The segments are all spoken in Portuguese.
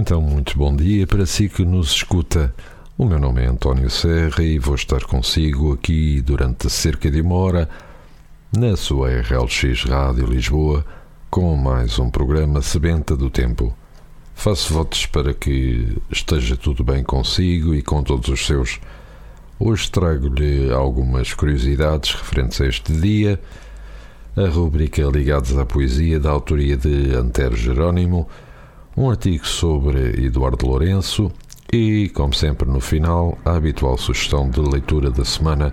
Então, muito bom dia para si que nos escuta. O meu nome é António Serra e vou estar consigo aqui durante cerca de uma hora na sua RLX Rádio Lisboa com mais um programa Sebenta do Tempo. Faço votos para que esteja tudo bem consigo e com todos os seus. Hoje trago-lhe algumas curiosidades referentes a este dia, a rubrica Ligados à Poesia da autoria de Antero Jerónimo um artigo sobre Eduardo Lourenço e, como sempre, no final, a habitual sugestão de leitura da semana.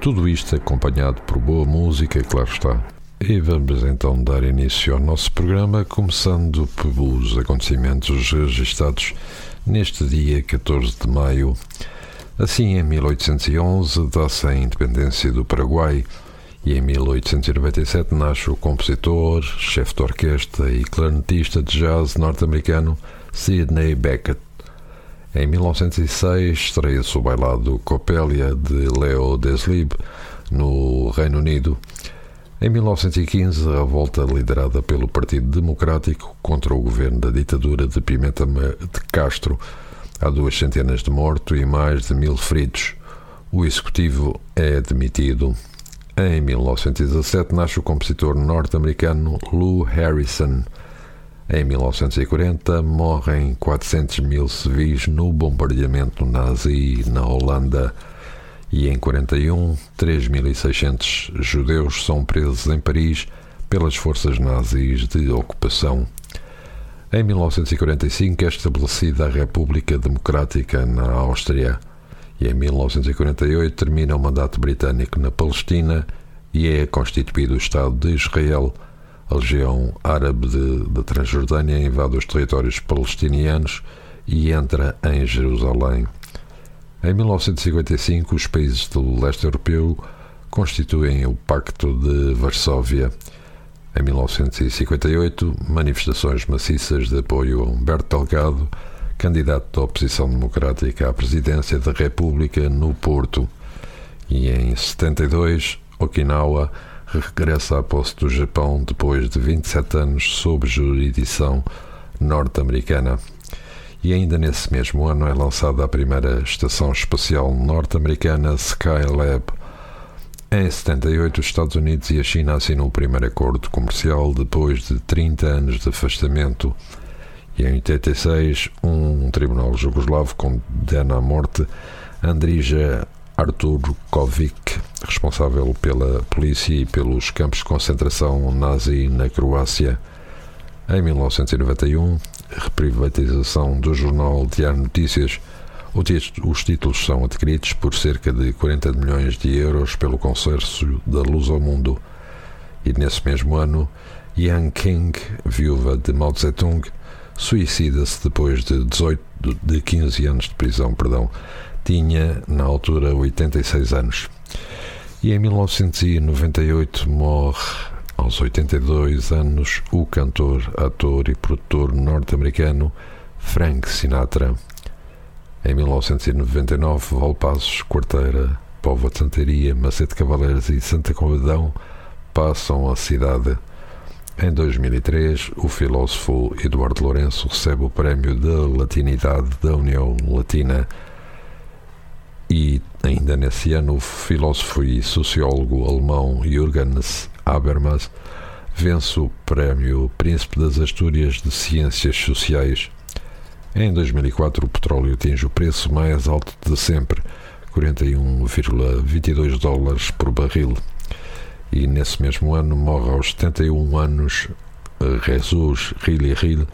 Tudo isto acompanhado por boa música, claro está. E vamos então dar início ao nosso programa, começando pelos acontecimentos registados neste dia 14 de maio. Assim, em 1811, dá-se a independência do Paraguai e em 1897 nasce o compositor, chefe de orquestra e clarinetista de jazz norte-americano Sidney Beckett. Em 1906 estreia-se o bailado Coppelia de Leo Deslib no Reino Unido. Em 1915, a revolta liderada pelo Partido Democrático contra o governo da ditadura de Pimenta de Castro. Há duas centenas de mortos e mais de mil feridos. O executivo é demitido. Em 1917 nasce o compositor norte-americano Lou Harrison. Em 1940 morrem 400 mil civis no bombardeamento nazi na Holanda. E em 41, 3.600 judeus são presos em Paris pelas forças nazis de ocupação. Em 1945 é estabelecida a República Democrática na Áustria e em 1948 termina o mandato britânico na Palestina e é constituído o Estado de Israel. A Legião Árabe da Transjordânia invade os territórios palestinianos e entra em Jerusalém. Em 1955, os países do leste europeu constituem o Pacto de Varsóvia. Em 1958, manifestações maciças de apoio a Humberto Delgado candidato da oposição democrática à presidência da República no Porto. E em 72, Okinawa regressa à posse do Japão depois de 27 anos sob jurisdição norte-americana. E ainda nesse mesmo ano é lançada a primeira estação espacial norte-americana Skylab. Em 78, os Estados Unidos e a China assinam o primeiro acordo comercial depois de 30 anos de afastamento e em 86 um tribunal jugoslavo condena à morte Andrija Arturkovic, responsável pela polícia e pelos campos de concentração nazi na Croácia. Em 1991, reprivatização do jornal Diário Notícias. Os títulos são adquiridos por cerca de 40 milhões de euros pelo consórcio da Luz ao Mundo. E nesse mesmo ano, Yang King, viúva de Mao Zedong, suicida-se depois de 18 de 15 anos de prisão, perdão. Tinha na altura 86 anos. E em 1998 morre aos 82 anos o cantor, ator e produtor norte-americano Frank Sinatra. Em 1999, Valpassos, Quarteira, Povo de Santaria, Macete Cavaleiros e Santa Convedão passam a cidade em 2003, o filósofo Eduardo Lourenço recebe o Prémio da Latinidade da União Latina e, ainda nesse ano, o filósofo e sociólogo alemão Jürgens Habermas vence o Prémio Príncipe das Astúrias de Ciências Sociais. Em 2004, o petróleo atinge o preço mais alto de sempre, 41,22 dólares por barril e nesse mesmo ano morre aos 71 anos Jesus Rili Ril,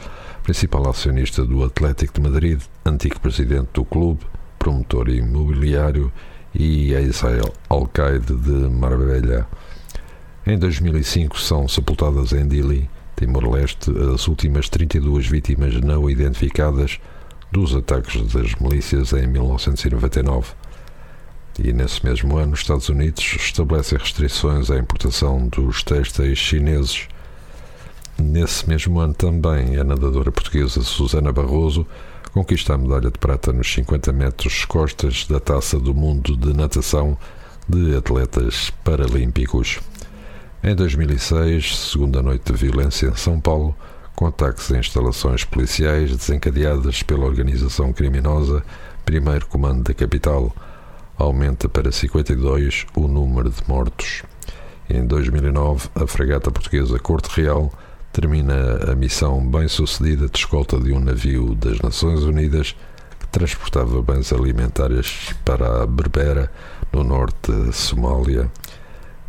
principal acionista do Atlético de Madrid, antigo presidente do clube, promotor imobiliário e ex-alcaide de Marbella. Em 2005 são sepultadas em Dili, Timor-Leste, as últimas 32 vítimas não identificadas dos ataques das milícias em 1999. E nesse mesmo ano, os Estados Unidos estabelecem restrições à importação dos têxteis chineses. Nesse mesmo ano também, a nadadora portuguesa Susana Barroso conquista a medalha de prata nos 50 metros costas da Taça do Mundo de Natação de Atletas Paralímpicos. Em 2006, segunda noite de violência em São Paulo, com ataques a instalações policiais desencadeadas pela organização criminosa Primeiro Comando da Capital, aumenta para 52 o número de mortos. Em 2009, a fragata portuguesa Corte Real termina a missão bem-sucedida de escolta de um navio das Nações Unidas que transportava bens alimentares para a Berbera, no norte da Somália.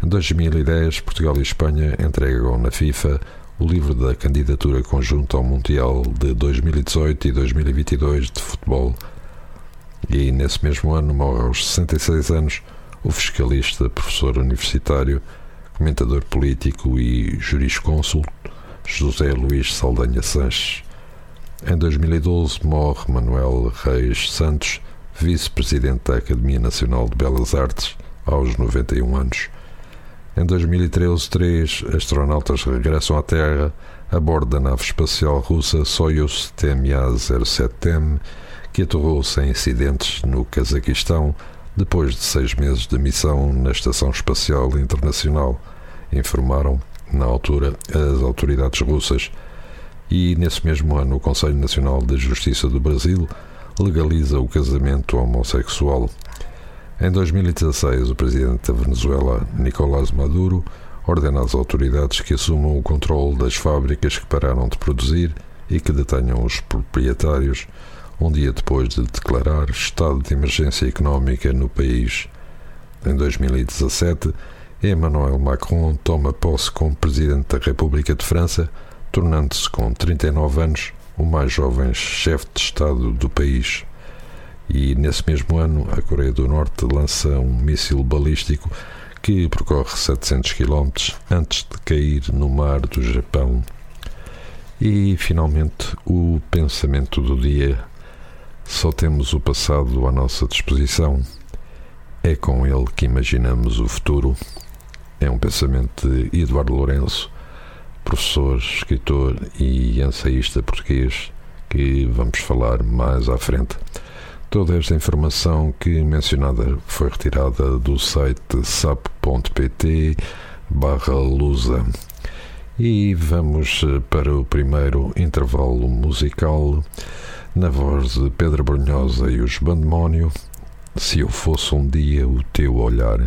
Em 2010, Portugal e Espanha entregam na FIFA o livro da candidatura conjunta ao Mundial de 2018 e 2022 de futebol. E nesse mesmo ano morre aos 66 anos o fiscalista, professor universitário, comentador político e jurisconsulto José Luís Saldanha Sanches. Em 2012 morre Manuel Reis Santos, vice-presidente da Academia Nacional de Belas Artes, aos 91 anos. Em 2013, três astronautas regressam à Terra a bordo da nave espacial russa Soyuz TMA-07M, que aterrou sem incidentes no Cazaquistão depois de seis meses de missão na Estação Espacial Internacional, informaram, na altura, as autoridades russas. E, nesse mesmo ano, o Conselho Nacional de Justiça do Brasil legaliza o casamento homossexual. Em 2016, o presidente da Venezuela, Nicolás Maduro, ordena às autoridades que assumam o controle das fábricas que pararam de produzir e que detenham os proprietários, um dia depois de declarar estado de emergência económica no país. Em 2017, Emmanuel Macron toma posse como presidente da República de França, tornando-se com 39 anos o mais jovem chefe de Estado do país e nesse mesmo ano a Coreia do Norte lança um míssil balístico que percorre 700 km antes de cair no mar do Japão. E finalmente o pensamento do dia. Só temos o passado à nossa disposição. É com ele que imaginamos o futuro. É um pensamento de Eduardo Lourenço, professor, escritor e ensaísta português, que vamos falar mais à frente. Toda esta informação que mencionada foi retirada do site sap.pt barra lusa. E vamos eh, para o primeiro intervalo musical na voz de Pedro Brunhosa e os Bandemónio. Se eu fosse um dia o teu olhar.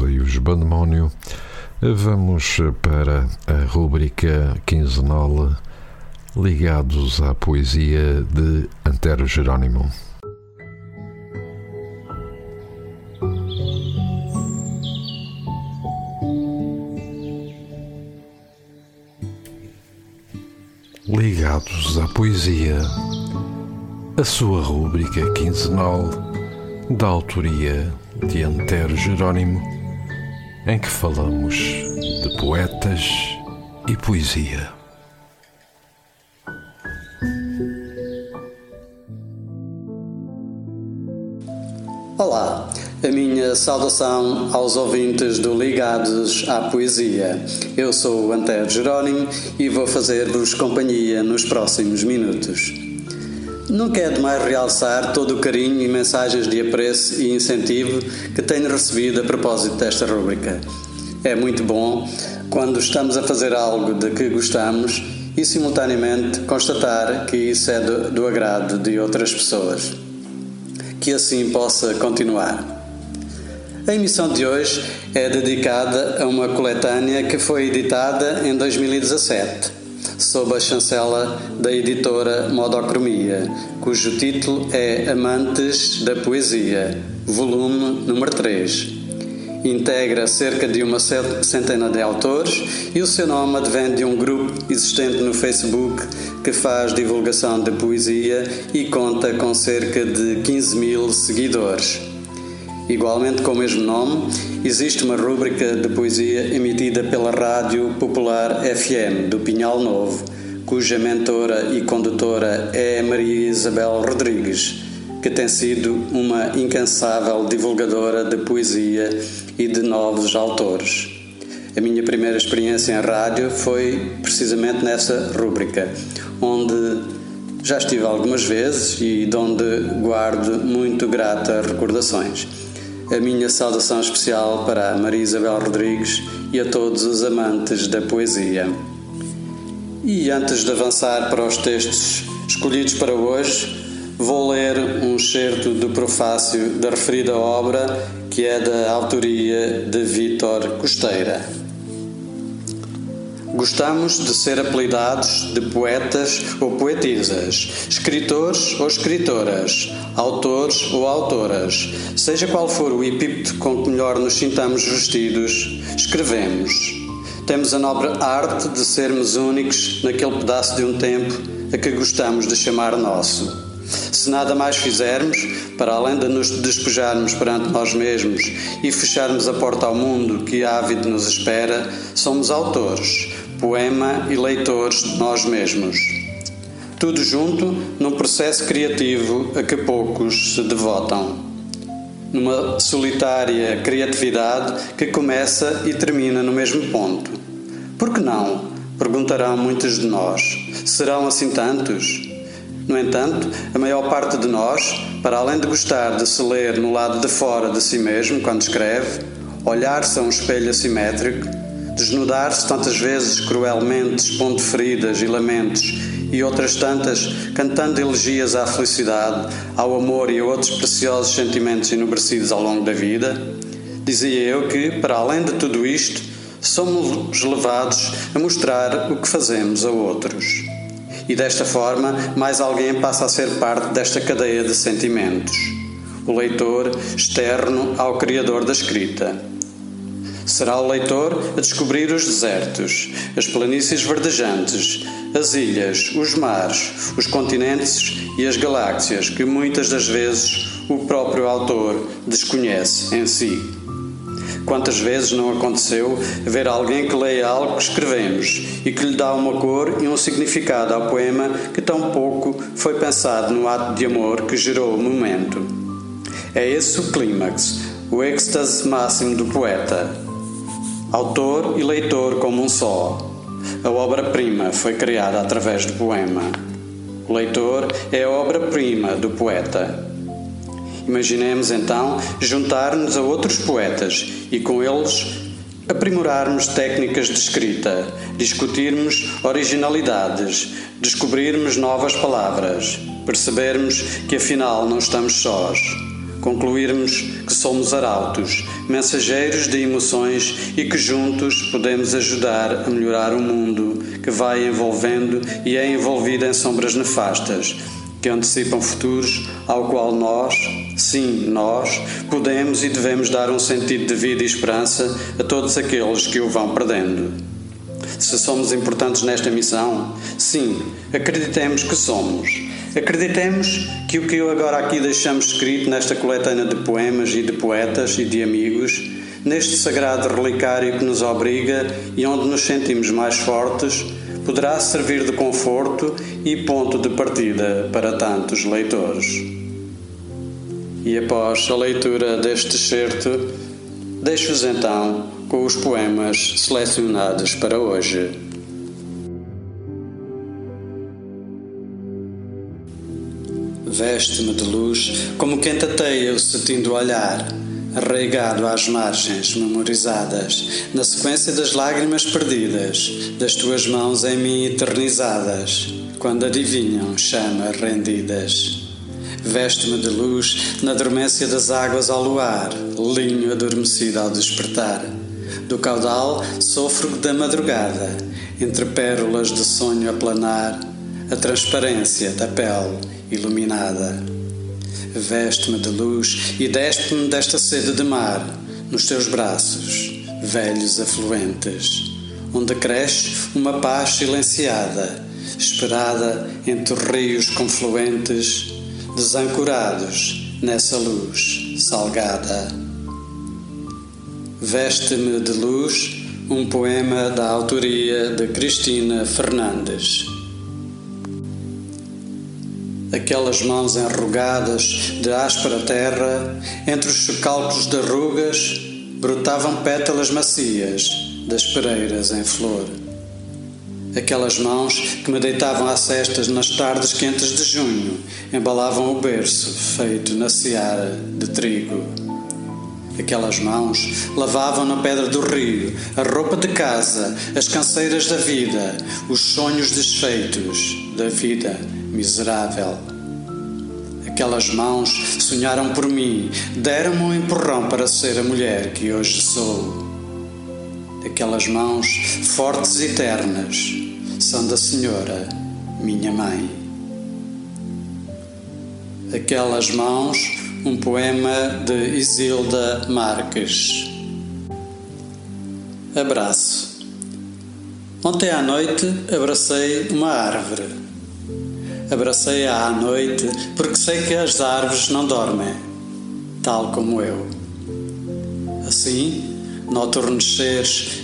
E os Bandemónio, vamos para a rúbrica quinzenal ligados à poesia de Antero Jerónimo. Ligados à poesia, a sua rúbrica quinzenal da autoria de Antero Jerónimo, em que falamos de poetas e poesia. Olá, a minha saudação aos ouvintes do Ligados à Poesia. Eu sou o Antero Jerónimo e vou fazer-vos companhia nos próximos minutos. Nunca é demais realçar todo o carinho e mensagens de apreço e incentivo que tenho recebido a propósito desta rúbrica. É muito bom quando estamos a fazer algo de que gostamos e simultaneamente constatar que isso é do, do agrado de outras pessoas. Que assim possa continuar. A emissão de hoje é dedicada a uma coletânea que foi editada em 2017, sob a chancela da editora Modocromia, cujo título é Amantes da Poesia, volume número 3. Integra cerca de uma centena de autores e o seu nome advém de um grupo existente no Facebook que faz divulgação de poesia e conta com cerca de 15 mil seguidores. Igualmente com o mesmo nome, existe uma rúbrica de poesia emitida pela Rádio Popular FM do Pinhal Novo, cuja mentora e condutora é Maria Isabel Rodrigues, que tem sido uma incansável divulgadora de poesia e de novos autores. A minha primeira experiência em rádio foi precisamente nessa rúbrica, onde já estive algumas vezes e de onde guardo muito gratas recordações. A minha saudação especial para a Maria Isabel Rodrigues e a todos os amantes da poesia. E antes de avançar para os textos escolhidos para hoje, vou ler um excerto do prefácio da referida obra, que é da autoria de Vítor Costeira. Gostamos de ser apelidados de poetas ou poetisas, escritores ou escritoras, autores ou autoras. Seja qual for o epípeto com que melhor nos sintamos vestidos, escrevemos. Temos a nobre arte de sermos únicos naquele pedaço de um tempo a que gostamos de chamar nosso. Se nada mais fizermos, para além de nos despejarmos perante nós mesmos e fecharmos a porta ao mundo que ávido nos espera, somos autores, poema e leitores de nós mesmos. Tudo junto num processo criativo a que poucos se devotam. Numa solitária criatividade que começa e termina no mesmo ponto. Por que não? Perguntarão muitos de nós. Serão assim tantos? No entanto, a maior parte de nós, para além de gostar de se ler no lado de fora de si mesmo quando escreve, olhar-se a um espelho assimétrico, desnudar-se tantas vezes cruelmente, expondo feridas e lamentos, e outras tantas cantando elegias à felicidade, ao amor e a outros preciosos sentimentos enobrecidos ao longo da vida, dizia eu que, para além de tudo isto, somos levados a mostrar o que fazemos a outros. E desta forma, mais alguém passa a ser parte desta cadeia de sentimentos. O leitor externo ao Criador da escrita Será o leitor a descobrir os desertos, as planícies verdejantes, as ilhas, os mares, os continentes e as galáxias que muitas das vezes o próprio autor desconhece em si. Quantas vezes não aconteceu ver alguém que leia algo que escrevemos e que lhe dá uma cor e um significado ao poema que tão pouco foi pensado no ato de amor que gerou o momento? É esse o clímax, o êxtase máximo do poeta autor e leitor como um só. A obra-prima foi criada através do poema. O leitor é a obra-prima do poeta. Imaginemos então juntar-nos a outros poetas e com eles aprimorarmos técnicas de escrita, discutirmos originalidades, descobrirmos novas palavras, percebermos que afinal não estamos sós concluirmos que somos arautos, mensageiros de emoções e que juntos podemos ajudar a melhorar o mundo que vai envolvendo e é envolvido em sombras nefastas que antecipam futuros ao qual nós, sim, nós, podemos e devemos dar um sentido de vida e esperança a todos aqueles que o vão perdendo. Se somos importantes nesta missão, sim, acreditemos que somos Acreditemos que o que eu agora aqui deixamos escrito nesta coletânea de poemas e de poetas e de amigos, neste sagrado relicário que nos obriga e onde nos sentimos mais fortes, poderá servir de conforto e ponto de partida para tantos leitores. E após a leitura deste excerto, deixo-vos então com os poemas selecionados para hoje. Veste-me de luz, como quem tateia o cetim do olhar, arraigado às margens memorizadas, na sequência das lágrimas perdidas, das tuas mãos em mim eternizadas, quando adivinham chamas rendidas. Veste-me de luz na dormência das águas ao luar, linho adormecido ao despertar. Do caudal sofro da madrugada, entre pérolas de sonho a planar, a transparência da pele iluminada. Veste-me de luz e despe-me desta sede de mar, nos teus braços, velhos afluentes, onde cresce uma paz silenciada, esperada entre rios confluentes, desancorados, nessa luz salgada. Veste-me de luz, um poema da autoria de Cristina Fernandes. Aquelas mãos enrugadas de áspera terra, entre os chocalcos de rugas, brotavam pétalas macias das pereiras em flor. Aquelas mãos que me deitavam a cestas nas tardes quentes de junho embalavam o berço feito na seara de trigo. Aquelas mãos lavavam na pedra do rio a roupa de casa, as canseiras da vida, os sonhos desfeitos da vida miserável. Aquelas mãos sonharam por mim, deram-me um empurrão para ser a mulher que hoje sou. Aquelas mãos fortes e ternas são da Senhora, minha mãe. Aquelas mãos, um poema de Isilda Marques. Abraço. Ontem à noite abracei uma árvore. Abracei-a à noite porque sei que as árvores não dormem, tal como eu. Assim, noturnos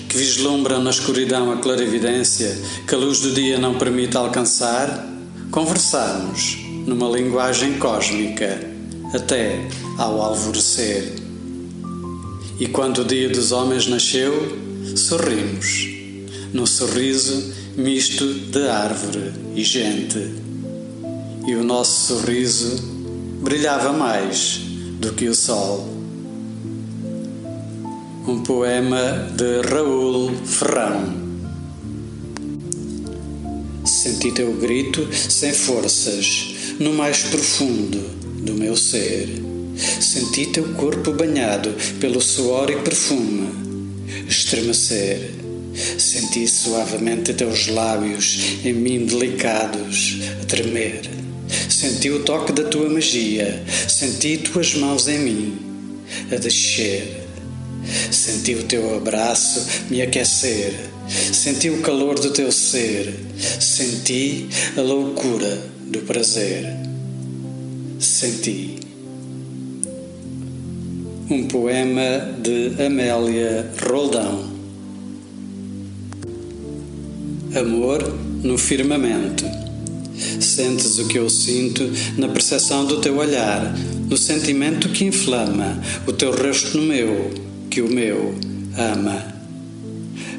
que vislumbram na escuridão a clarividência que a luz do dia não permite alcançar, conversamos numa linguagem cósmica até ao alvorecer. E quando o dia dos homens nasceu, sorrimos, num sorriso misto de árvore e gente. E o nosso sorriso brilhava mais do que o sol. Um poema de Raul Ferrão. Senti teu grito sem forças, no mais profundo do meu ser. Senti teu corpo banhado pelo suor e perfume estremecer. Senti suavemente teus lábios em mim delicados tremer. Senti o toque da tua magia, senti tuas mãos em mim a descer. Senti o teu abraço me aquecer, senti o calor do teu ser, senti a loucura do prazer. Senti. Um poema de Amélia Roldão. Amor no firmamento. Sentes o que eu sinto na percepção do teu olhar, no sentimento que inflama o teu rosto no meu que o meu ama.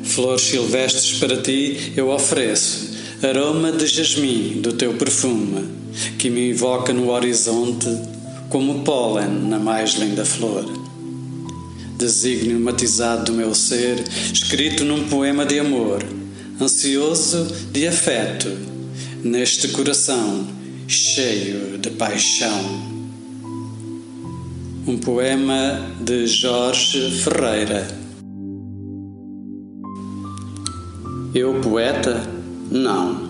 Flores silvestres para ti eu ofereço, aroma de jasmim do teu perfume, que me invoca no horizonte como pólen na mais linda flor. Desígnio matizado do meu ser, escrito num poema de amor, ansioso de afeto, neste coração cheio de paixão. Um poema de Jorge Ferreira. Eu, poeta? Não.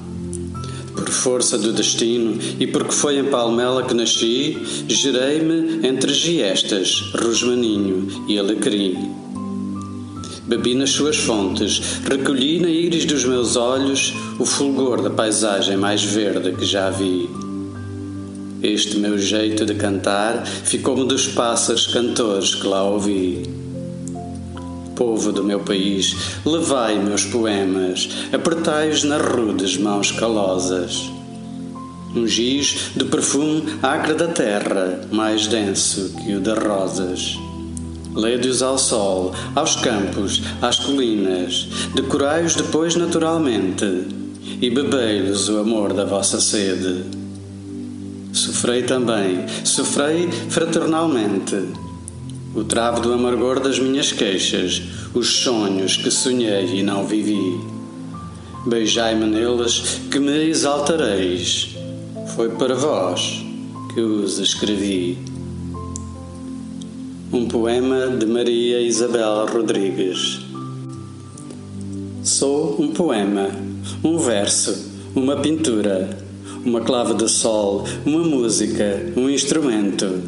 Por força do destino e porque foi em Palmela que nasci, gerei-me entre giestas, rosmaninho e alecrim. Bebi nas suas fontes, recolhi na íris dos meus olhos o fulgor da paisagem mais verde que já vi. Este meu jeito de cantar ficou-me dos pássaros cantores que lá ouvi. Povo do meu país, levai meus poemas, apertai-os nas rudes mãos calosas. Um giz de perfume acre da terra, mais denso que o de rosas. Lede-os ao sol, aos campos, às colinas, decorai-os depois naturalmente, e bebei-lhes o amor da vossa sede. Sofrei também, sofrei fraternalmente. O travo do amargor das minhas queixas, os sonhos que sonhei e não vivi. Beijai-me neles, que me exaltareis. Foi para vós que os escrevi. Um poema de Maria Isabel Rodrigues. Sou um poema, um verso, uma pintura uma clave de sol, uma música, um instrumento.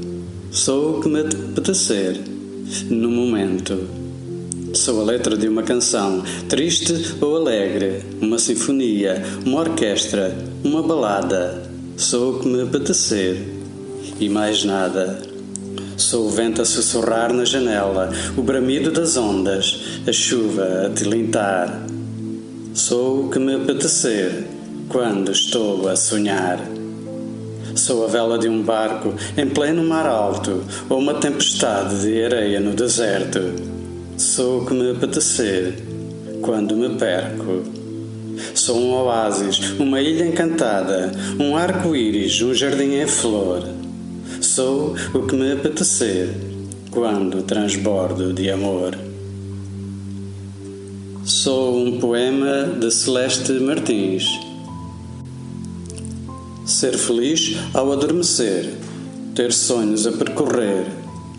Sou o que me apetecer, no momento. Sou a letra de uma canção, triste ou alegre, uma sinfonia, uma orquestra, uma balada. Sou o que me apetecer e mais nada. Sou o vento a sussurrar na janela, o bramido das ondas, a chuva a tilintar. Sou o que me apetecer quando estou a sonhar. Sou a vela de um barco em pleno mar alto ou uma tempestade de areia no deserto. Sou o que me apetecer quando me perco. Sou um oásis, uma ilha encantada, um arco-íris, um jardim em flor. Sou o que me apetecer quando transbordo de amor. Sou um poema de Celeste Martins. Ser feliz ao adormecer, ter sonhos a percorrer,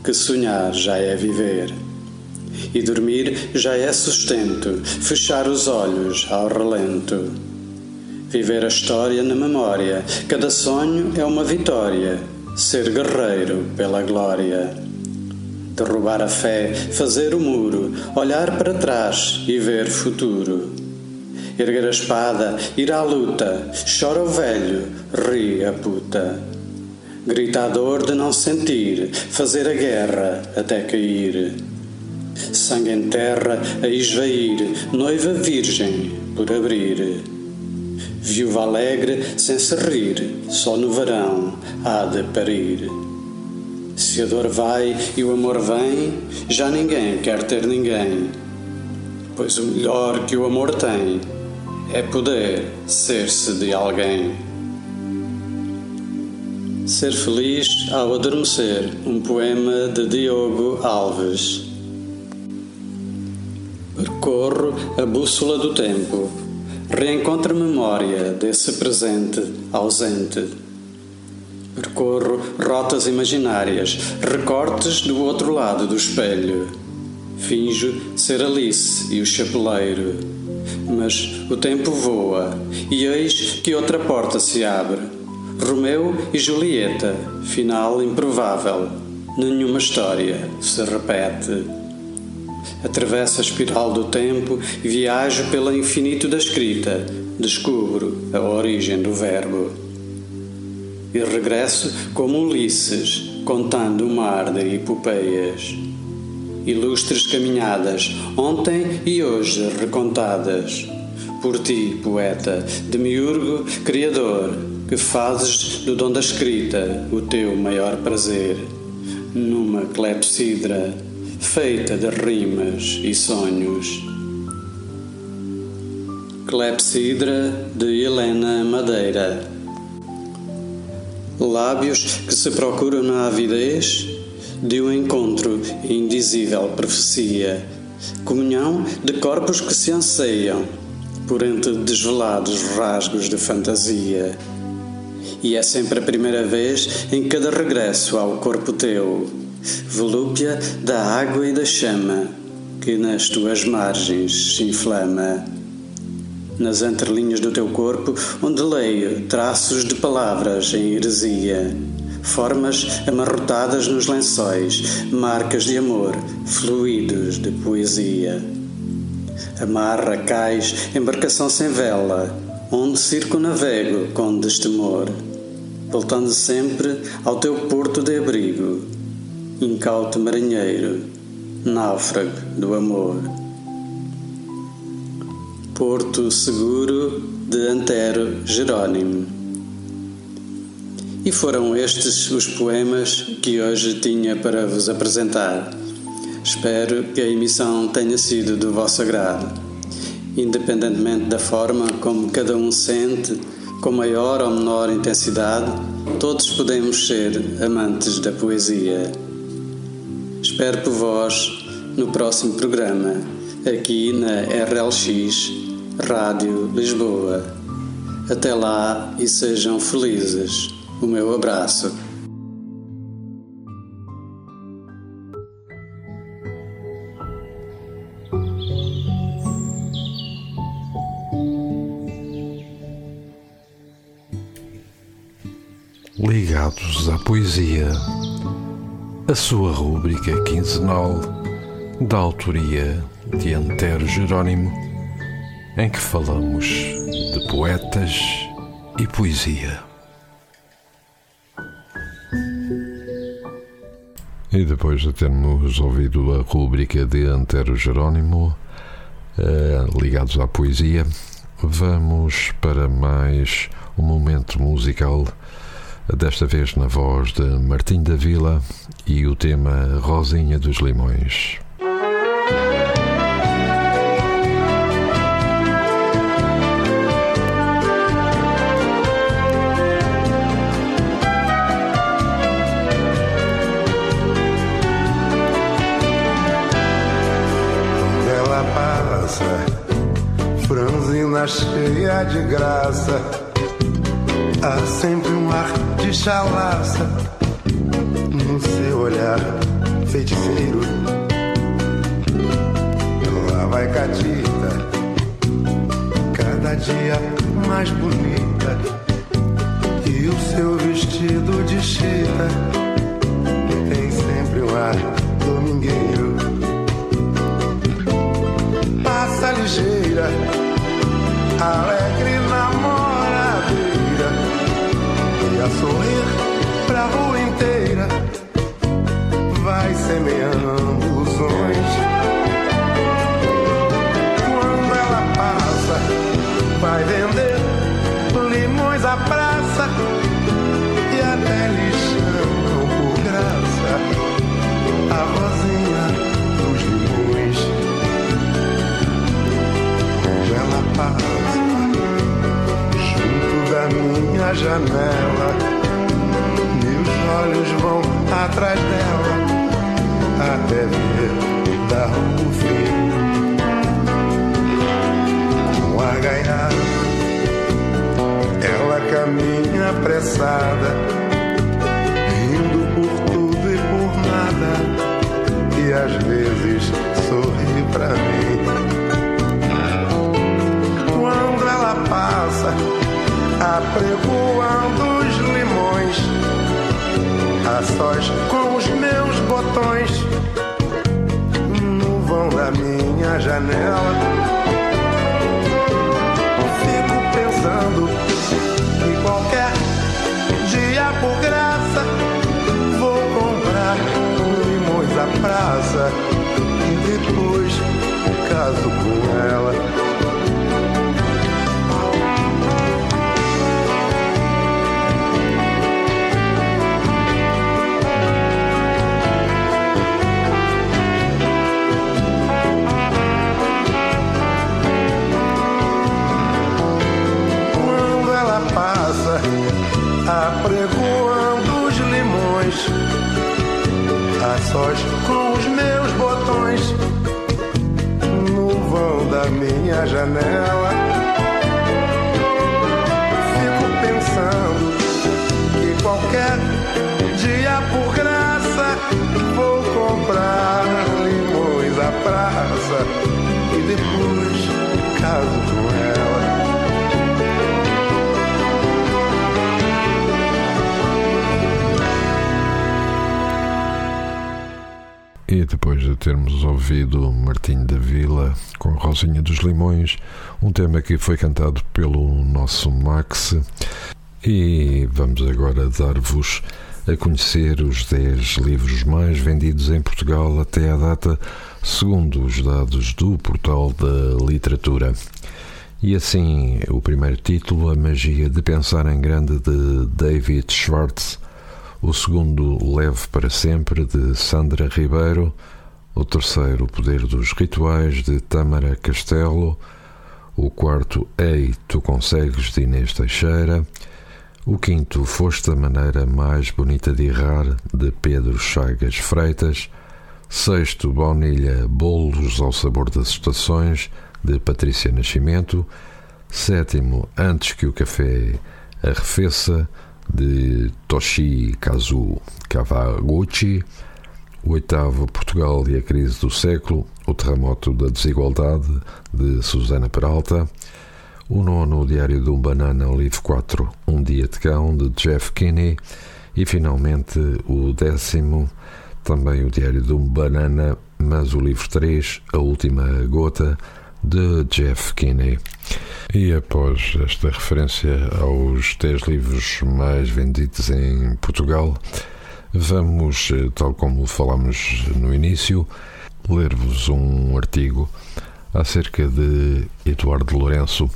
que sonhar já é viver. E dormir já é sustento, fechar os olhos ao relento. Viver a história na memória, cada sonho é uma vitória, ser guerreiro pela glória. Derrubar a fé, fazer o muro, olhar para trás e ver futuro erguer a espada, ir à luta, chora o velho, ri a puta. Grita a dor de não sentir, fazer a guerra até cair. Sangue em terra a esvair, noiva virgem por abrir. Viúva alegre sem se rir, só no verão há de parir. Se a dor vai e o amor vem, já ninguém quer ter ninguém, pois o melhor que o amor tem é poder ser-se de alguém. Ser feliz ao adormecer, um poema de Diogo Alves. Percorro a bússola do tempo, reencontro memória desse presente ausente. Percorro rotas imaginárias, recortes do outro lado do espelho. Finjo ser Alice e o chapeleiro mas o tempo voa, e eis que outra porta se abre. Romeu e Julieta, final improvável. Nenhuma história se repete. Atravesso a espiral do tempo e viajo pelo infinito da escrita. Descubro a origem do verbo. E regresso como Ulisses, contando um mar de epopeias ilustres caminhadas, ontem e hoje recontadas. Por ti, poeta, demiurgo, criador, que fazes do dom da escrita o teu maior prazer, numa clepsidra feita de rimas e sonhos. Clepsidra de Helena Madeira Lábios que se procuram na avidez de um encontro indizível profecia, comunhão de corpos que se anseiam por entre desvelados rasgos de fantasia. E é sempre a primeira vez em cada regresso ao corpo teu, volúpia da água e da chama, que nas tuas margens se inflama. Nas entrelinhas do teu corpo, onde leio traços de palavras em heresia formas amarrotadas nos lençóis, marcas de amor, fluidos de poesia. Amarra, cais, embarcação sem vela, onde circunavego com destemor, voltando sempre ao teu porto de abrigo, incauto marinheiro, náufrago do amor. Porto Seguro de Antero Jerônimo e foram estes os poemas que hoje tinha para vos apresentar. Espero que a emissão tenha sido do vosso agrado. Independentemente da forma como cada um sente, com maior ou menor intensidade, todos podemos ser amantes da poesia. Espero por vós no próximo programa, aqui na RLX Rádio Lisboa. Até lá e sejam felizes o meu abraço. Ligados à poesia, a sua rúbrica quinzenal da autoria de Antero Jerónimo, em que falamos de poetas e poesia. E depois de termos ouvido a rubrica de Antero Jerónimo, eh, ligados à poesia, vamos para mais um momento musical, desta vez na voz de Martim da Vila e o tema Rosinha dos Limões. franzina cheia de graça, há sempre um ar de chalaça no seu olhar feiticeiro. Lá vai Catita, cada dia mais bonita, e o seu vestido de chita tem sempre um ar domingueiro. Passa ligeira, alegre namoradeira, e a sorrir pra rua inteira, vai semeando e depois caso com ela. E depois de termos ouvido Martim da Vila com Rosinha dos Limões, um tema que foi cantado pelo nosso Max, e vamos agora dar-vos a conhecer os 10 livros mais vendidos em Portugal até à data, segundo os dados do portal da literatura. E assim, o primeiro título, A Magia de Pensar em Grande, de David Schwartz. O segundo, Leve para Sempre, de Sandra Ribeiro. O terceiro, O Poder dos Rituais, de Tâmara Castelo. O quarto, Ei, Tu Consegues, de Inês Teixeira. O quinto, Foste a Maneira Mais Bonita de Errar, de Pedro Chagas Freitas. Sexto, Baunilha, Bolos ao Sabor das Estações, de Patrícia Nascimento. Sétimo, Antes que o Café Arrefeça, de Toshi Kazu Kawaguchi. Oitavo, Portugal e a Crise do Século, O Terremoto da Desigualdade, de Susana Peralta. O nono, o Diário de um Banana, livro 4, Um Dia de Cão, de Jeff Kinney. E finalmente o décimo, também o Diário de um Banana, mas o livro 3, A Última Gota, de Jeff Kinney. E após esta referência aos 10 livros mais vendidos em Portugal, Vamos, tal como falámos no início, ler-vos um artigo acerca de Eduardo Lourenço.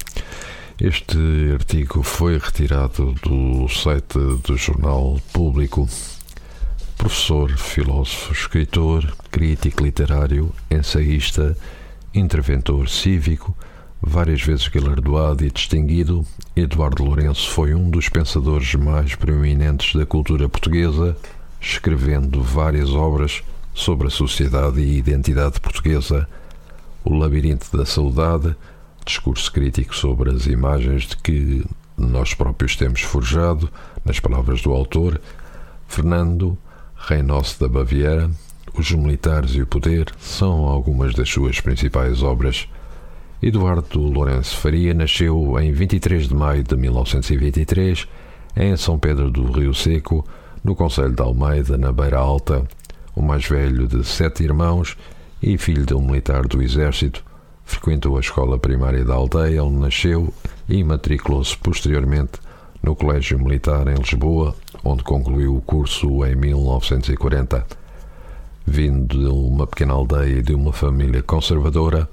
Este artigo foi retirado do site do Jornal Público. Professor, filósofo, escritor, crítico literário, ensaísta, interventor cívico, várias vezes galardoado e distinguido, Eduardo Lourenço foi um dos pensadores mais proeminentes da cultura portuguesa, escrevendo várias obras sobre a sociedade e identidade portuguesa, O Labirinto da Saudade, discurso crítico sobre as imagens de que nós próprios temos forjado, nas palavras do autor, Fernando, Rei da Baviera, Os Militares e o Poder são algumas das suas principais obras. Eduardo Lourenço Faria nasceu em 23 de maio de 1923 em São Pedro do Rio Seco, no Conselho de Almeida, na Beira Alta, o mais velho de sete irmãos e filho de um militar do Exército, frequentou a escola primária da aldeia, onde nasceu, e matriculou-se posteriormente no Colégio Militar em Lisboa, onde concluiu o curso em 1940. Vindo de uma pequena aldeia e de uma família conservadora,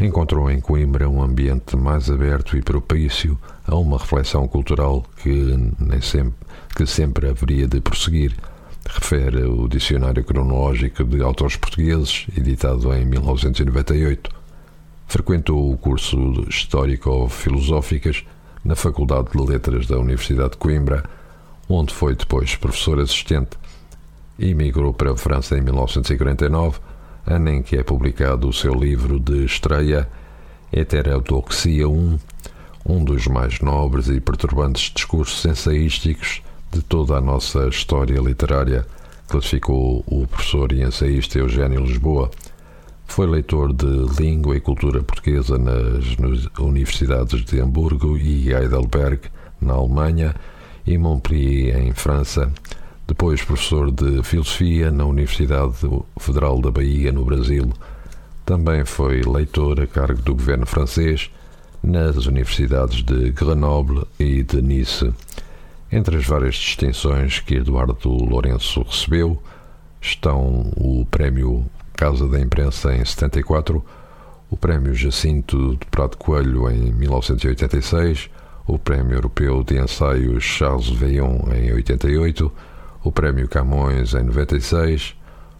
encontrou em Coimbra um ambiente mais aberto e propício a uma reflexão cultural que, nem sempre, que sempre haveria de prosseguir refere o Dicionário Cronológico de Autores Portugueses, editado em 1998. Frequentou o curso Histórico-Filosóficas na Faculdade de Letras da Universidade de Coimbra, onde foi depois professor assistente, e migrou para a França em 1949, ano em que é publicado o seu livro de estreia, Heterodoxia I, um dos mais nobres e perturbantes discursos ensaísticos de toda a nossa história literária, classificou o professor e ensaísta Eugênio Lisboa. Foi leitor de língua e cultura portuguesa nas, universidades de Hamburgo e Heidelberg, na Alemanha, e Montpellier, em França. Depois, professor de filosofia na Universidade Federal da Bahia, no Brasil. Também foi leitor a cargo do governo francês nas universidades de Grenoble e de Nice. Entre as várias distinções que Eduardo Lourenço recebeu estão o Prémio Casa da Imprensa em 74, o Prémio Jacinto de Prado Coelho em 1986, o Prémio Europeu de Ensaios Charles Veillon em 88, o Prémio Camões em 96,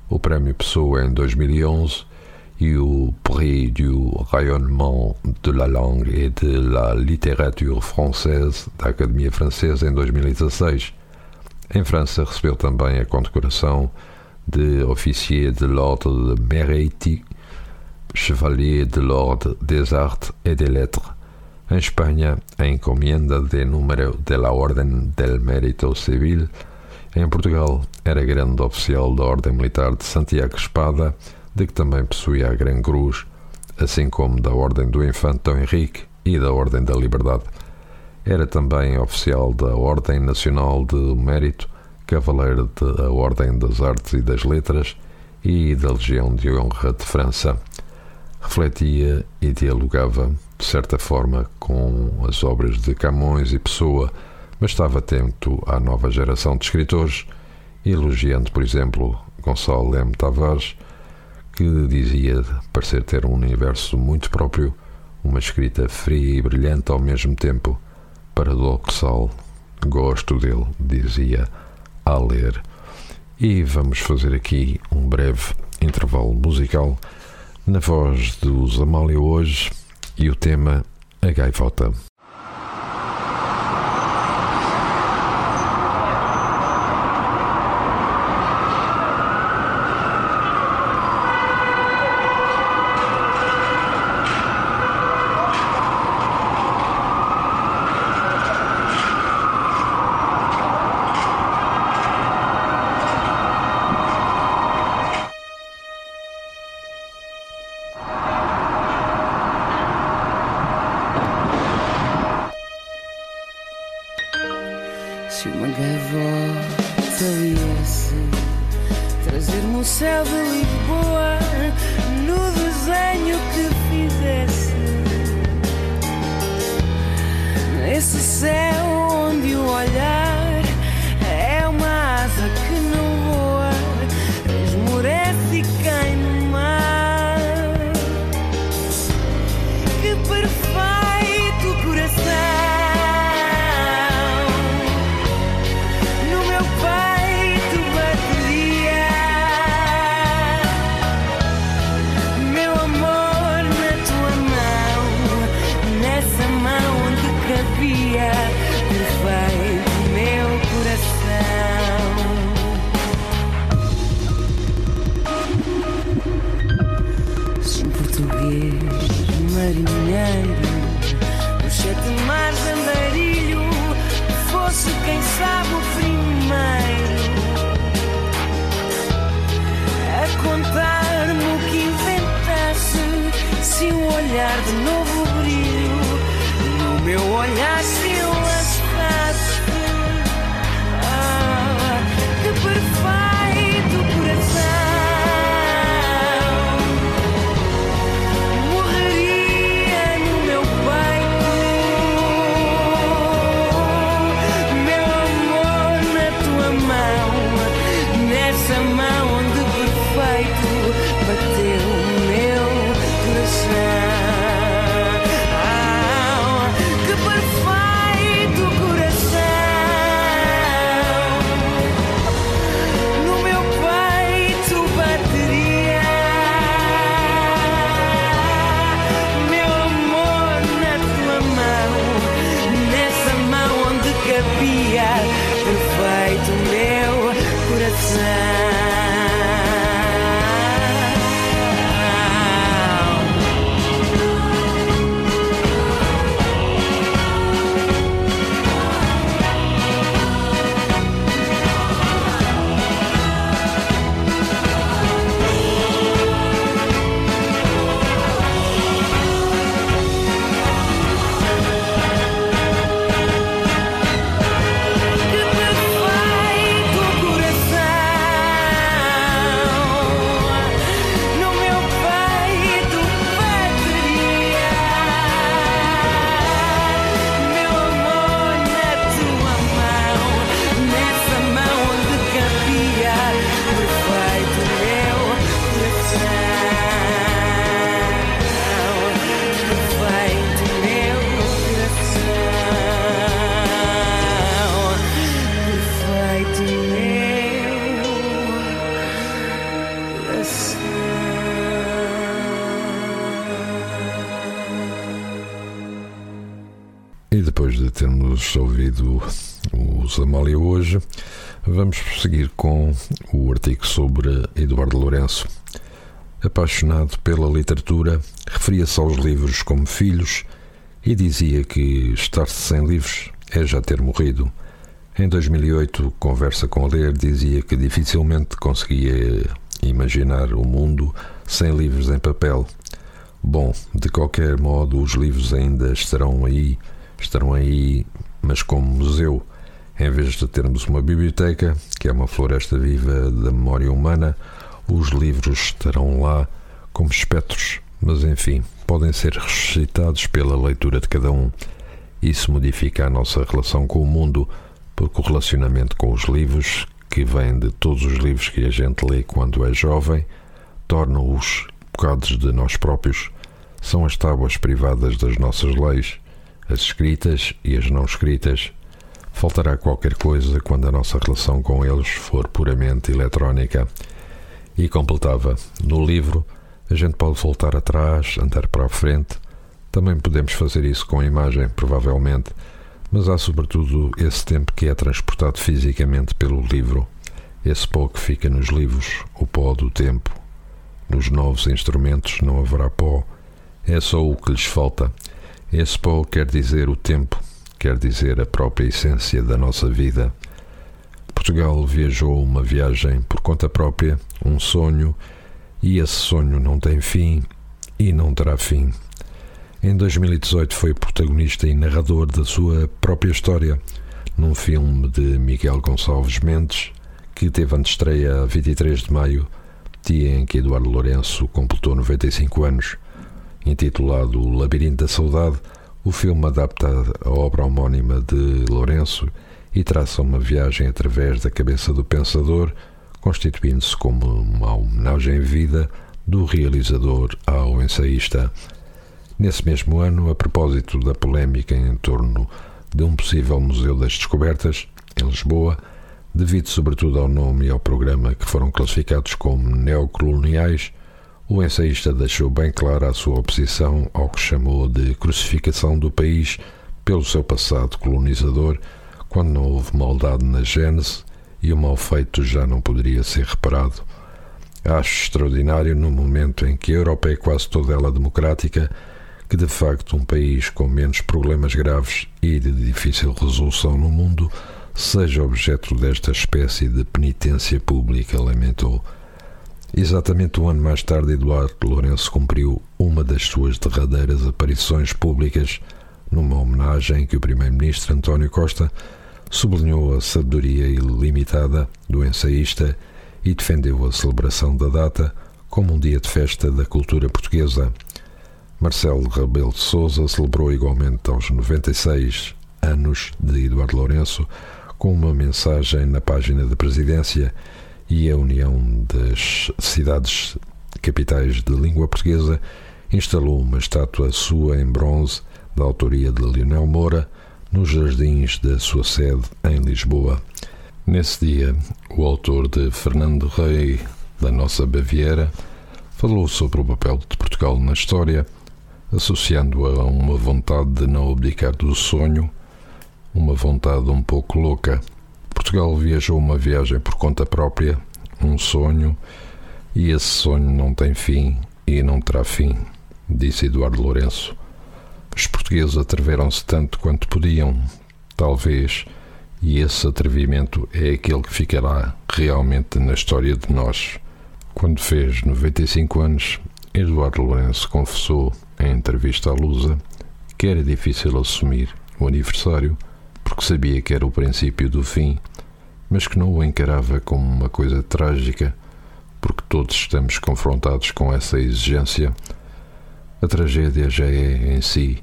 o Prémio Pessoa em 2011 e o Prix du Rayonnement de la Langue et de la Littérature Française da Academia Francesa em 2016. Em França recebeu também a condecoração de Officier de l'Ordre de Mérite, Chevalier de l'Ordre des Arts et des Lettres. Em Espanha, a Encomienda de Número de la Orden del Mérito Civil. Em Portugal, era grande oficial da Ordem Militar de Santiago Espada de que também possuía a Gran Cruz, assim como da Ordem do Infante Dom Henrique e da Ordem da Liberdade. Era também oficial da Ordem Nacional de Mérito, cavaleiro da Ordem das Artes e das Letras e da Legião de Honra de França. Refletia e dialogava, de certa forma, com as obras de Camões e Pessoa, mas estava atento à nova geração de escritores, elogiando, por exemplo, Gonçalo Leme Tavares, que dizia parecer ter um universo muito próprio, uma escrita fria e brilhante ao mesmo tempo, paradoxal. Gosto dele, dizia, a ler. E vamos fazer aqui um breve intervalo musical na voz dos Amália hoje e o tema A Gaivota. Apaixonado pela literatura, referia-se aos livros como filhos e dizia que estar-se sem livros é já ter morrido. Em 2008, conversa com a ler, dizia que dificilmente conseguia imaginar o mundo sem livros em papel. Bom, de qualquer modo, os livros ainda estarão aí, estarão aí, mas como museu. Em vez de termos uma biblioteca, que é uma floresta viva da memória humana, os livros estarão lá como espectros, mas enfim, podem ser ressuscitados pela leitura de cada um. Isso modifica a nossa relação com o mundo, porque o relacionamento com os livros, que vem de todos os livros que a gente lê quando é jovem, torna-os bocados de nós próprios. São as tábuas privadas das nossas leis, as escritas e as não escritas. Faltará qualquer coisa quando a nossa relação com eles for puramente eletrónica. E completava: no livro, a gente pode voltar atrás, andar para a frente. Também podemos fazer isso com a imagem, provavelmente, mas há sobretudo esse tempo que é transportado fisicamente pelo livro. Esse pó que fica nos livros, o pó do tempo. Nos novos instrumentos não haverá pó, é só o que lhes falta. Esse pó quer dizer o tempo, quer dizer a própria essência da nossa vida. Portugal viajou uma viagem por conta própria, um sonho, e esse sonho não tem fim e não terá fim. Em 2018 foi protagonista e narrador da sua própria história, num filme de Miguel Gonçalves Mendes, que teve antestreia a 23 de maio, dia em que Eduardo Lourenço completou 95 anos. Intitulado O Labirinto da Saudade, o filme adapta a obra homónima de Lourenço e traça uma viagem através da cabeça do pensador, constituindo-se como uma homenagem em vida do realizador ao ensaísta. Nesse mesmo ano, a propósito da polémica em torno de um possível Museu das Descobertas, em Lisboa, devido sobretudo ao nome e ao programa que foram classificados como neocoloniais, o ensaísta deixou bem clara a sua oposição ao que chamou de crucificação do país pelo seu passado colonizador, quando não houve maldade na gênese e o mal feito já não poderia ser reparado. Acho extraordinário, no momento em que a Europa é quase toda ela democrática, que de facto um país com menos problemas graves e de difícil resolução no mundo seja objeto desta espécie de penitência pública, lamentou. Exatamente um ano mais tarde, Eduardo Lourenço cumpriu uma das suas derradeiras aparições públicas numa homenagem que o primeiro-ministro António Costa sublinhou a sabedoria ilimitada do ensaísta e defendeu a celebração da data como um dia de festa da cultura portuguesa. Marcelo Rebelo de Sousa celebrou igualmente aos 96 anos de Eduardo Lourenço com uma mensagem na página da presidência e a União das Cidades Capitais de Língua Portuguesa instalou uma estátua sua em bronze da autoria de Leonel Moura nos jardins da sua sede em Lisboa. Nesse dia, o autor de Fernando Rei, da nossa Baviera, falou sobre o papel de Portugal na história, associando-o a uma vontade de não abdicar do sonho, uma vontade um pouco louca. Portugal viajou uma viagem por conta própria, um sonho, e esse sonho não tem fim e não terá fim, disse Eduardo Lourenço. Os portugueses atreveram-se tanto quanto podiam, talvez e esse atrevimento é aquele que ficará realmente na história de nós. Quando fez 95 anos, Eduardo Lourenço confessou em entrevista à Lusa que era difícil assumir o aniversário porque sabia que era o princípio do fim, mas que não o encarava como uma coisa trágica porque todos estamos confrontados com essa exigência. A tragédia já é em si,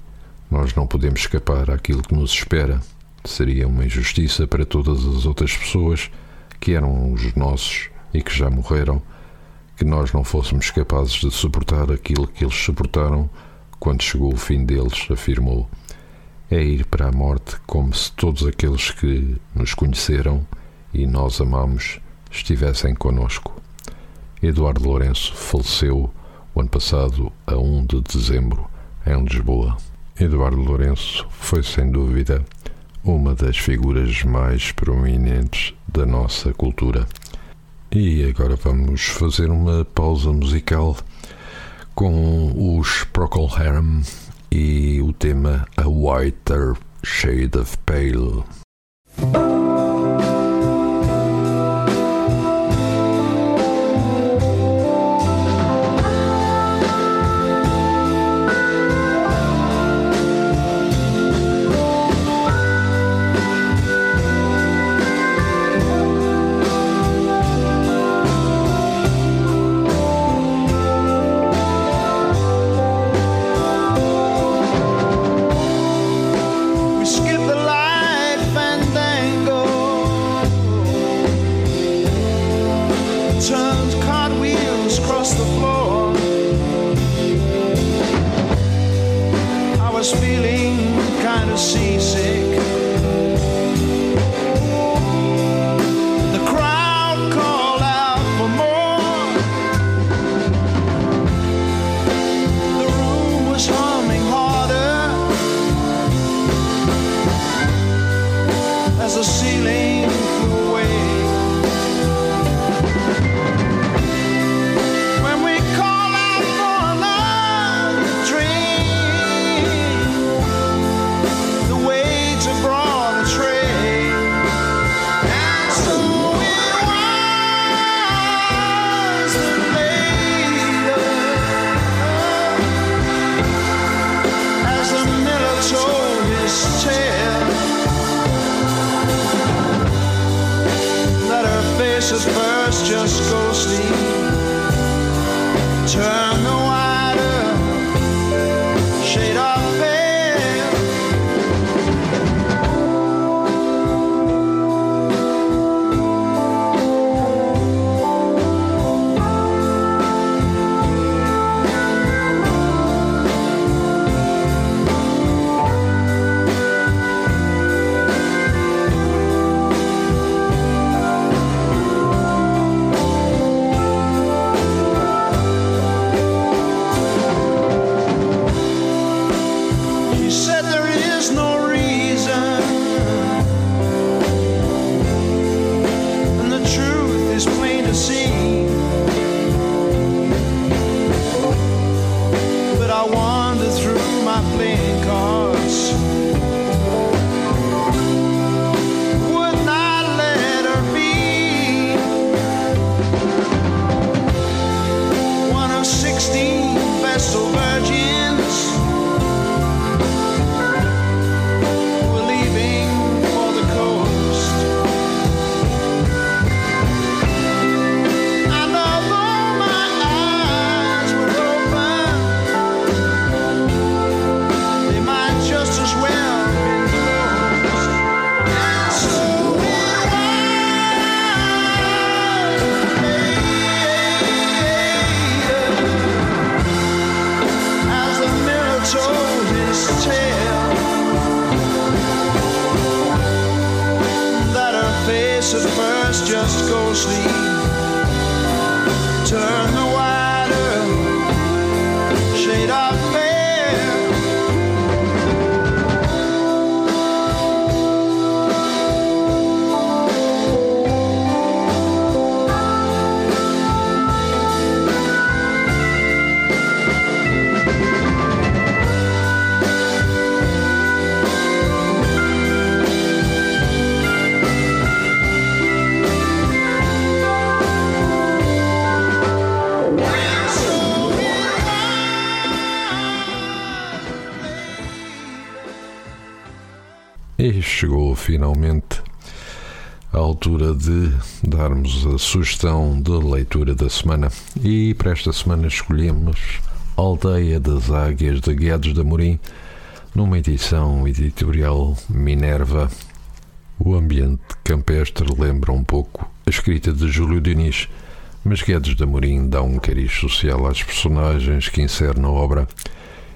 nós não podemos escapar àquilo que nos espera. Seria uma injustiça para todas as outras pessoas que eram os nossos e que já morreram, que nós não fôssemos capazes de suportar aquilo que eles suportaram quando chegou o fim deles, afirmou. É ir para a morte como se todos aqueles que nos conheceram e nós amamos estivessem conosco. Eduardo Lourenço faleceu o ano passado, a 1 de dezembro, em Lisboa. Eduardo Lourenço foi, sem dúvida, uma das figuras mais prominentes da nossa cultura. E agora vamos fazer uma pausa musical com os Procol Harum e o tema A Whiter Shade of Pale. De darmos a sugestão de leitura da semana. E para esta semana escolhemos Aldeia das Águias de Guedes de Amorim, numa edição editorial Minerva. O ambiente campestre lembra um pouco a escrita de Júlio Diniz, mas Guedes de Amorim dá um cariz social às personagens que insere na obra.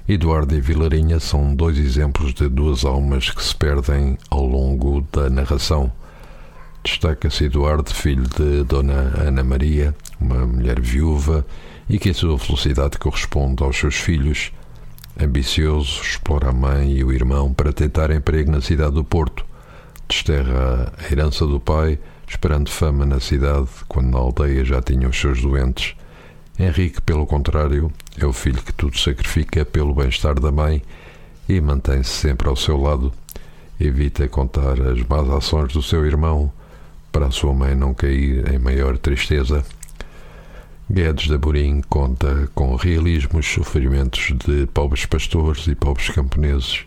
Eduardo e Vilarinha são dois exemplos de duas almas que se perdem ao longo da narração. Destaca-se Eduardo, filho de Dona Ana Maria, uma mulher viúva e que a sua felicidade corresponde aos seus filhos. Ambicioso, explora a mãe e o irmão para tentar emprego na cidade do Porto. Desterra a herança do pai, esperando fama na cidade, quando na aldeia já tinha os seus doentes. Henrique, pelo contrário, é o filho que tudo sacrifica pelo bem-estar da mãe e mantém-se sempre ao seu lado. Evita contar as más ações do seu irmão, para a sua mãe não cair em maior tristeza. Guedes de Amorim conta com realismo os sofrimentos de pobres pastores e pobres camponeses.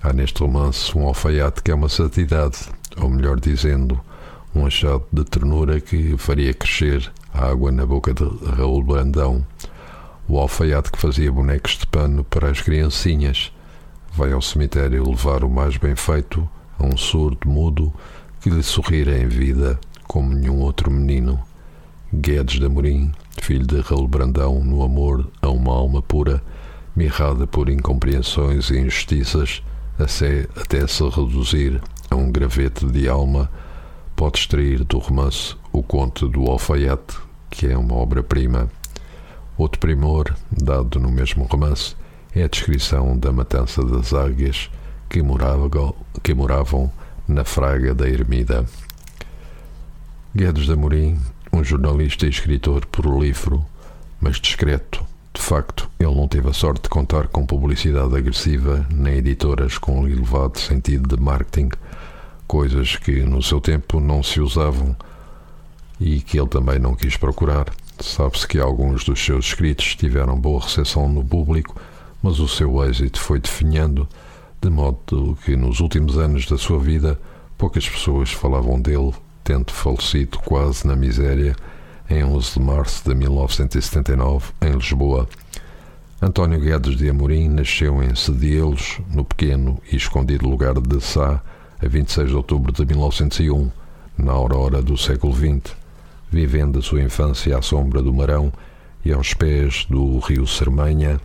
Há neste romance um alfaiate que é uma santidade, ou melhor dizendo, um achado de ternura que faria crescer a água na boca de Raul Brandão. O alfaiate que fazia bonecos de pano para as criancinhas vai ao cemitério levar o mais bem feito a um surdo mudo que lhe sorrira em vida como nenhum outro menino. Guedes de Amorim, filho de Raul Brandão, no amor a uma alma pura, mirrada por incompreensões e injustiças, até se reduzir a um gravete de alma, pode extrair do romance O Conto do Alfaiate, que é uma obra-prima. Outro primor, dado no mesmo romance, é a descrição da matança das águias que moravam, que moravam na Fraga da Ermida. Guedes de Amorim, um jornalista e escritor prolífero, mas discreto. De facto, ele não teve a sorte de contar com publicidade agressiva nem editoras com elevado sentido de marketing, coisas que no seu tempo não se usavam e que ele também não quis procurar. Sabe-se que alguns dos seus escritos tiveram boa recepção no público, mas o seu êxito foi definhando de modo que nos últimos anos da sua vida poucas pessoas falavam dele, tendo falecido quase na miséria em 11 de março de 1979, em Lisboa. António Guedes de Amorim nasceu em Sedielos, no pequeno e escondido lugar de Sá, a 26 de outubro de 1901, na aurora do século XX, vivendo a sua infância à sombra do Marão e aos pés do rio Sermanha,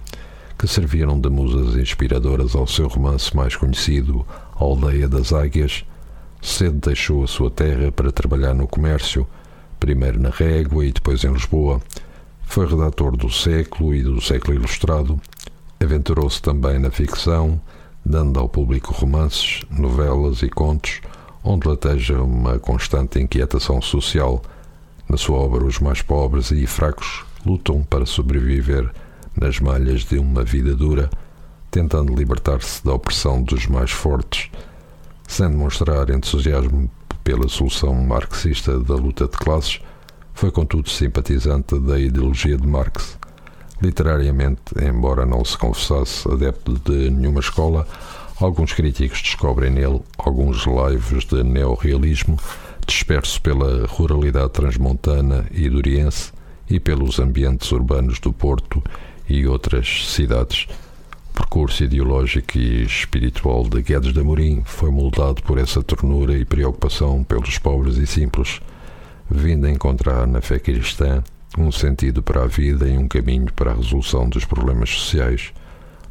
que serviram de musas inspiradoras ao seu romance mais conhecido, A Aldeia das Águias, cedo deixou a sua terra para trabalhar no comércio, primeiro na Régua e depois em Lisboa. Foi redator do Século e do Século Ilustrado. Aventurou-se também na ficção, dando ao público romances, novelas e contos, onde lateja uma constante inquietação social. Na sua obra, os mais pobres e fracos lutam para sobreviver nas malhas de uma vida dura, tentando libertar-se da opressão dos mais fortes, sem demonstrar entusiasmo pela solução marxista da luta de classes, foi contudo simpatizante da ideologia de Marx. Literariamente, embora não se confessasse adepto de nenhuma escola, alguns críticos descobrem nele alguns laivos de neorrealismo disperso pela ruralidade transmontana e duriense e pelos ambientes urbanos do Porto e outras cidades. O percurso ideológico e espiritual de Guedes de Amorim foi moldado por essa ternura e preocupação pelos pobres e simples, vindo a encontrar na fé cristã um sentido para a vida e um caminho para a resolução dos problemas sociais.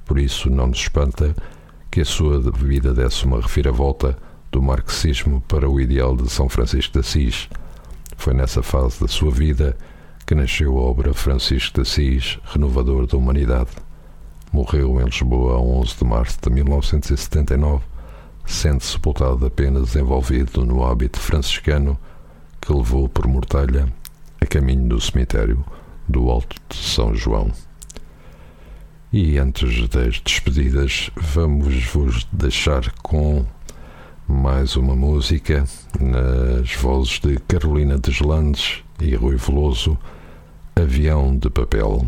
Por isso, não nos espanta que a sua vida desse uma reviravolta do marxismo para o ideal de São Francisco de Assis. Foi nessa fase da sua vida que nasceu a obra Francisco de Assis, Renovador da Humanidade. Morreu em Lisboa a 11 de março de 1979, sendo sepultado apenas envolvido no hábito franciscano que levou por mortalha a caminho do cemitério do Alto de São João. E antes das despedidas, vamos vos deixar com mais uma música nas vozes de Carolina Deslandes e Rui Veloso Avião de papel.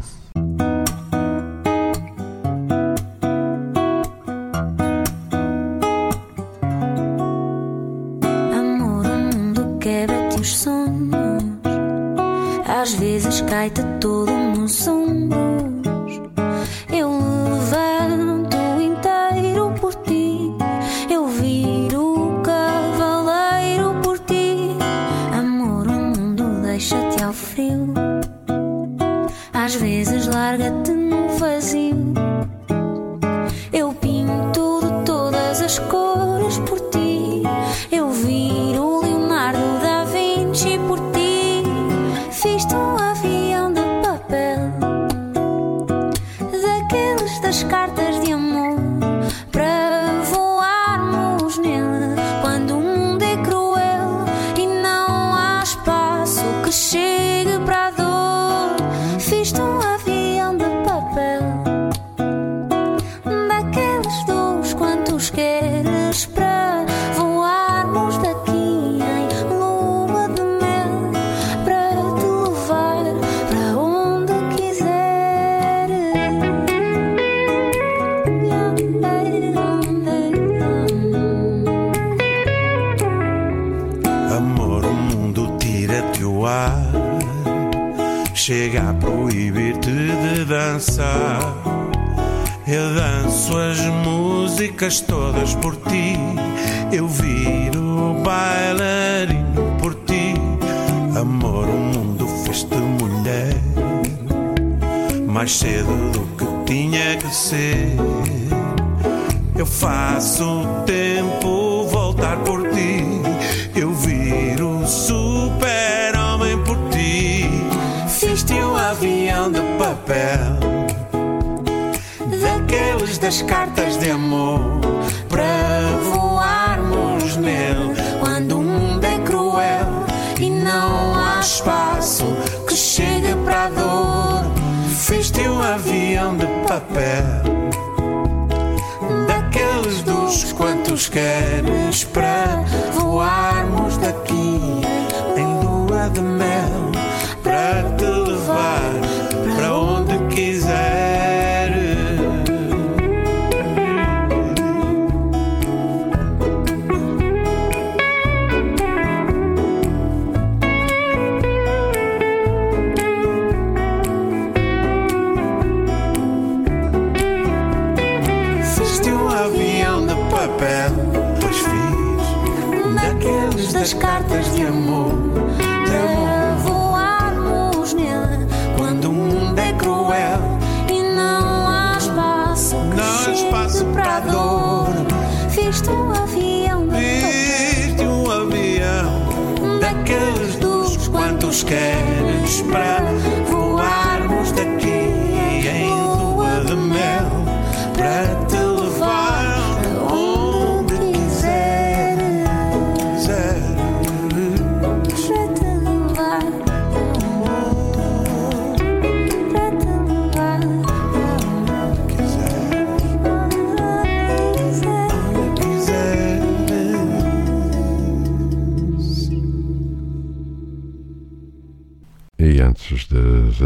Amor, o mundo quebra-te os sonhos. Às vezes cai-te todo no sombro. okay.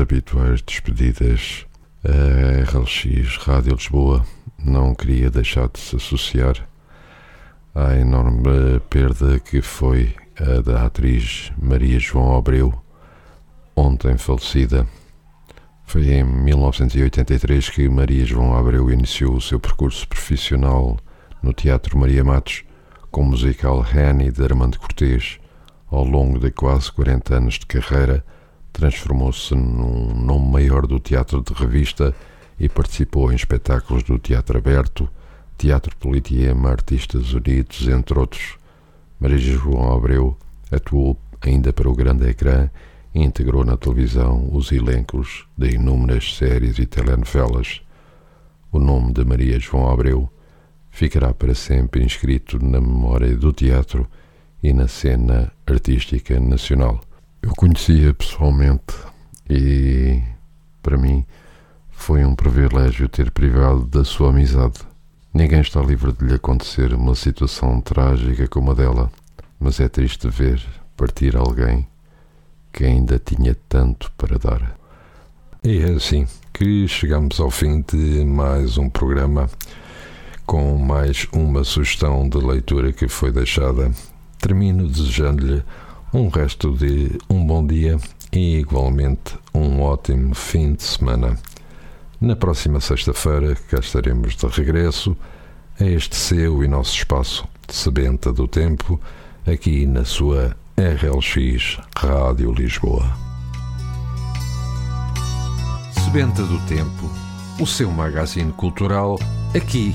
Habituais despedidas, a RLX Rádio Lisboa não queria deixar de se associar à enorme perda que foi a da atriz Maria João Abreu, ontem falecida. Foi em 1983 que Maria João Abreu iniciou o seu percurso profissional no Teatro Maria Matos com o musical Rani de Armando Cortês. Ao longo de quase 40 anos de carreira, transformou-se num nome maior do teatro de revista e participou em espetáculos do Teatro Aberto, Teatro Politeama, Artistas Unidos, entre outros. Maria João Abreu atuou ainda para o grande ecrã e integrou na televisão os elencos de inúmeras séries e telenovelas. O nome de Maria João Abreu ficará para sempre inscrito na memória do teatro e na cena artística nacional. Eu conhecia pessoalmente e, para mim, foi um privilégio ter privado da sua amizade. Ninguém está livre de lhe acontecer uma situação trágica como a dela, mas é triste ver partir alguém que ainda tinha tanto para dar. E é assim que chegamos ao fim de mais um programa com mais uma sugestão de leitura que foi deixada. Termino desejando-lhe um resto de um bom dia e igualmente um ótimo fim de semana. Na próxima sexta-feira cá estaremos de regresso a este seu e nosso espaço Sebenta do Tempo, aqui na sua RLX Rádio Lisboa. Sebenta do Tempo, o seu magazine cultural, aqui